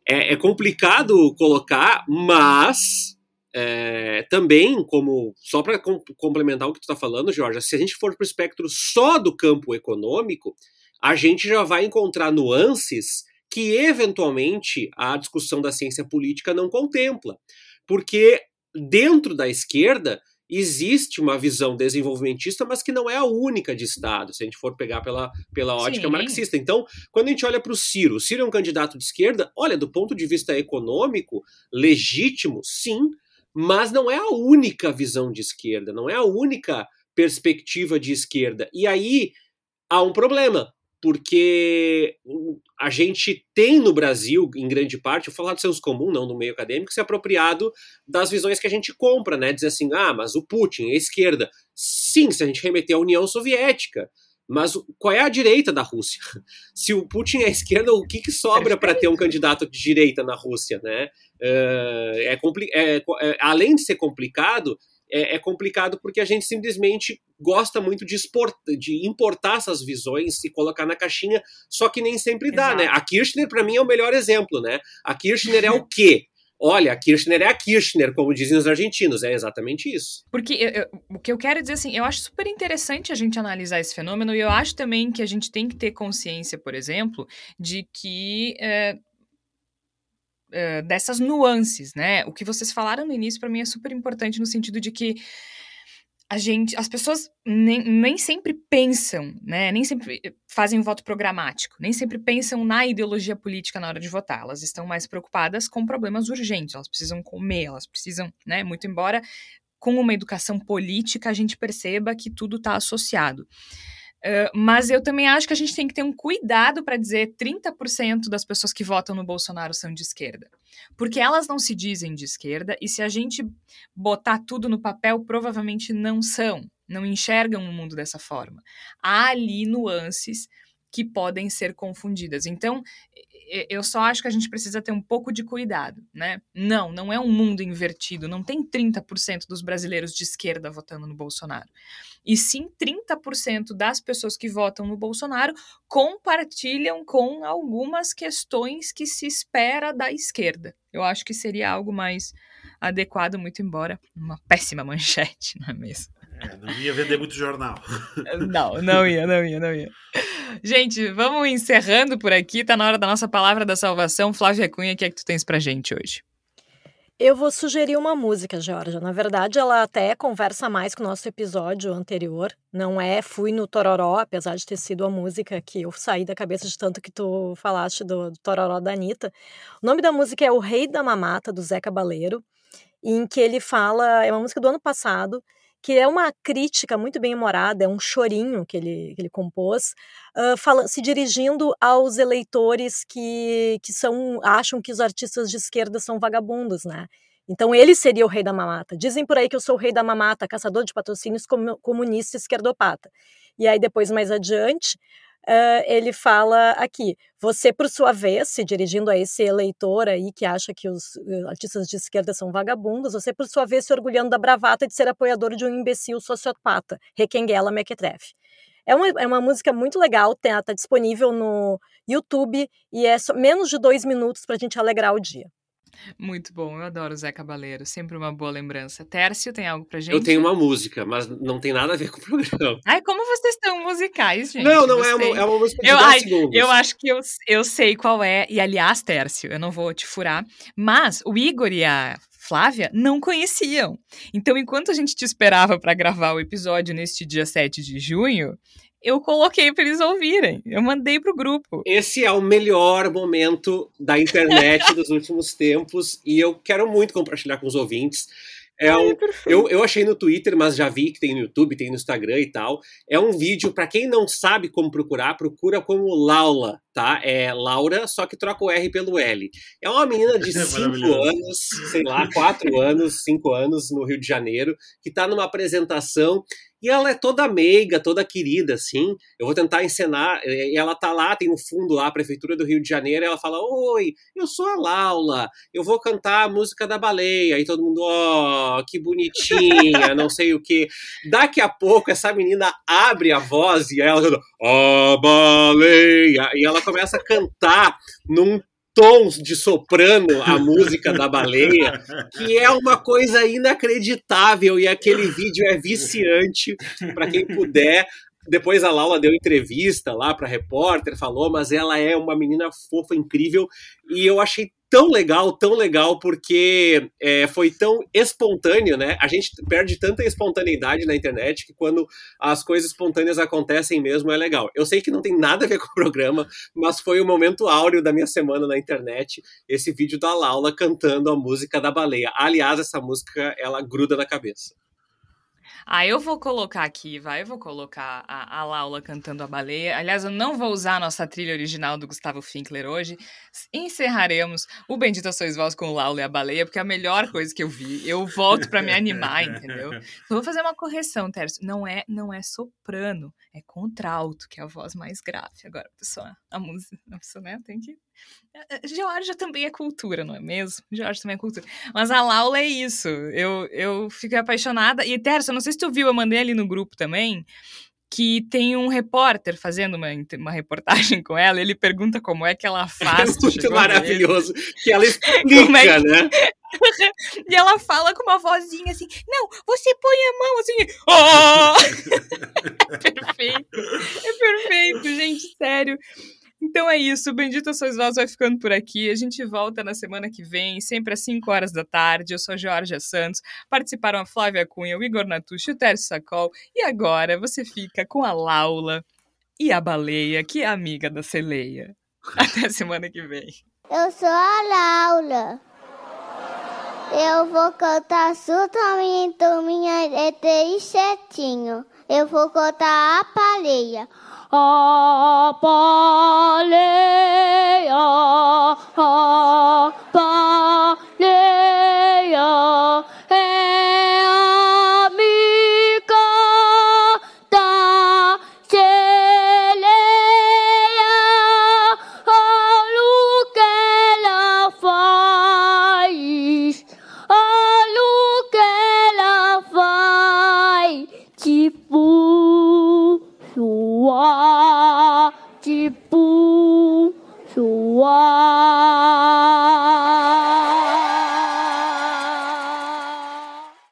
Speaker 4: é, é complicado colocar, mas é, também, como só para com, complementar o que tu está falando, Jorge, se a gente for para o espectro só do campo econômico, a gente já vai encontrar nuances que eventualmente a discussão da ciência política não contempla. Porque dentro da esquerda existe uma visão desenvolvimentista, mas que não é a única de Estado, se a gente for pegar pela, pela ótica Sim. marxista. Então, quando a gente olha para o Ciro, o Ciro é um candidato de esquerda, olha, do ponto de vista econômico, legítimo, sim, mas não é a única visão de esquerda, não é a única perspectiva de esquerda. E aí há um problema, porque a gente tem no Brasil, em grande parte, eu falar do senso comum, não do meio acadêmico, se apropriado das visões que a gente compra, né? Dizer assim, ah, mas o Putin é esquerda. Sim, se a gente remeter à União Soviética. Mas qual é a direita da Rússia? <laughs> Se o Putin é esquerda, o que, que sobra para ter um candidato de direita na Rússia, né? É, é, é, além de ser complicado, é, é, complicado porque a gente simplesmente gosta muito de, export, de importar essas visões e colocar na caixinha, só que nem sempre dá, né? Exato. né? A Kirchner, para mim, é o melhor exemplo, né? A Kirchner é o <laughs> quê? Olha, a Kirchner é a Kirchner, como dizem os argentinos, é exatamente isso.
Speaker 2: Porque eu, eu, o que eu quero dizer assim, eu acho super interessante a gente analisar esse fenômeno e eu acho também que a gente tem que ter consciência, por exemplo, de que é, uh, dessas nuances, né? O que vocês falaram no início para mim é super importante no sentido de que a gente, as pessoas nem, nem sempre pensam, né? Nem sempre fazem um voto programático, nem sempre pensam na ideologia política na hora de votar. Elas estão mais preocupadas com problemas urgentes. Elas precisam comer, elas precisam, né? Muito embora com uma educação política a gente perceba que tudo está associado. Mas eu também acho que a gente tem que ter um cuidado para dizer 30% das pessoas que votam no Bolsonaro são de esquerda. Porque elas não se dizem de esquerda, e se a gente botar tudo no papel, provavelmente não são, não enxergam o mundo dessa forma. Há ali nuances que podem ser confundidas. Então, eu só acho que a gente precisa ter um pouco de cuidado, né? Não, não é um mundo invertido, não tem 30% dos brasileiros de esquerda votando no Bolsonaro. E sim 30% das pessoas que votam no Bolsonaro compartilham com algumas questões que se espera da esquerda. Eu acho que seria algo mais adequado, muito embora uma péssima <laughs> manchete, não é mesmo?
Speaker 1: É, não ia vender muito jornal. <laughs>
Speaker 2: Não, não ia, não ia, não ia. Gente, vamos encerrando por aqui. Tá na hora da nossa palavra da salvação. Flávia Cunha, o que é que tu tens pra gente hoje?
Speaker 3: Eu vou sugerir uma música, Georgia. Na verdade, ela até conversa mais com o nosso episódio anterior. Não é Fui no Tororó, apesar de ter sido a música que eu saí da cabeça de tanto que tu falaste do, do Tororó da Anitta. O nome da música é O Rei da Mamata, do Zé Cabaleiro, em que ele fala. É uma música do ano passado que é uma crítica muito bem humorada, é um chorinho que ele, que ele compôs, uh, fala, se dirigindo aos eleitores que, que são acham que os artistas de esquerda são vagabundos, né? Então ele seria o rei da mamata. Dizem por aí que eu sou o rei da mamata, caçador de patrocínios comunista esquerdopata. E aí depois mais adiante uh, ele fala aqui: você, por sua vez, se dirigindo a esse eleitor aí que acha que os uh, artistas de esquerda são vagabundos, você, por sua vez, se orgulhando da bravata de ser apoiador de um imbecil sociopata, Requenguela Mequetrefe. É uma, é uma música muito legal, está tá disponível no YouTube e é só, menos de dois minutos para a gente alegrar o dia.
Speaker 2: Muito bom, eu adoro o Zé Cabaleiro, sempre uma boa lembrança. Tércio, tem algo pra gente?
Speaker 4: Eu tenho uma música, mas não tem nada a ver com o programa.
Speaker 2: Ai, como vocês estão musicais, gente?
Speaker 4: Não, não é uma, é uma música de
Speaker 2: eu,
Speaker 4: 10 segundos.
Speaker 2: Eu acho que eu, eu sei qual é, e aliás, Tércio, eu não vou te furar, mas o Igor e a Flávia não conheciam. Então, enquanto a gente te esperava para gravar o episódio neste dia 7 de junho, eu coloquei para eles ouvirem. Eu mandei pro grupo.
Speaker 4: Esse é o melhor momento da internet dos últimos tempos e eu quero muito compartilhar com os ouvintes. É um, eu, eu achei no Twitter, mas já vi que tem no YouTube, tem no Instagram e tal. É um vídeo, para quem não sabe como procurar, procura como Laula, tá? É Laura, só que troca o R pelo L. É uma menina de 5 <laughs> é anos, sei lá, 4 anos, 5 anos, no Rio de Janeiro, que tá numa apresentação E ela é toda meiga, toda querida, assim. Eu vou tentar encenar. E ela tá lá, tem no fundo lá, a Prefeitura do Rio de Janeiro, e ela fala: Oi, eu sou a Laula, eu vou cantar a música da baleia. E todo mundo, ó, oh, que bonitinha, não sei o que. Daqui a pouco, essa menina abre a voz e ela a baleia. E ela começa a cantar num tons de soprano a música da baleia, que é uma coisa inacreditável e aquele vídeo é viciante para quem puder. Depois a Laura deu entrevista lá para repórter, falou, mas ela é uma menina fofa, incrível, e eu achei tão legal, tão legal, porque é, foi tão espontâneo, né? A gente perde tanta espontaneidade na internet que quando as coisas espontâneas acontecem mesmo é legal. Eu sei que não tem nada a ver <laughs> com o programa, mas foi o momento áureo da minha semana na internet, esse vídeo da Laula cantando a música da baleia. Aliás, essa música, ela gruda na cabeça.
Speaker 2: Ah, eu vou colocar aqui, vai, eu vou colocar a, a Laula cantando a baleia. Aliás, eu não vou usar a nossa trilha original do Gustavo Finkler hoje. Encerraremos o Bendita Sois Vós com Laula e a baleia, porque é a melhor coisa que eu vi. Eu volto para me animar, entendeu? Vou fazer uma correção, Tércio. Não é, não é soprano, é contralto, que é a voz mais grave. Agora, pessoal, a música, a pessoa, né, tem que Geórgia também é cultura, não é mesmo? Geórgia também é cultura. Mas a Laula é isso. Eu, eu fiquei apaixonada. E, Terça, não sei se tu viu, eu mandei ali no grupo também, que tem um repórter fazendo uma, uma reportagem com ela. Ele pergunta como é que ela <laughs> faz.
Speaker 4: É muito maravilhoso. Que ela <laughs> explica, é que... né? <laughs>
Speaker 2: e ela fala com uma vozinha assim: Não, você põe a mão assim. Oh! <laughs> é perfeito. É perfeito, gente, sério. Então é isso, Bendita Sois Vós vai ficando por aqui. A gente volta na semana que vem, sempre às 5 horas da tarde. Eu sou Georgia Santos. Participaram a Flávia Cunha, o Igor Natucci, o Tércio Sacol. E agora você fica com a Laula e a baleia, que é amiga da Celeia. <laughs> Até semana que vem.
Speaker 5: Eu sou a Laura. Eu vou cantar surtamente minha é três certinho. Eu vou contar a baleia a baleia, a baleia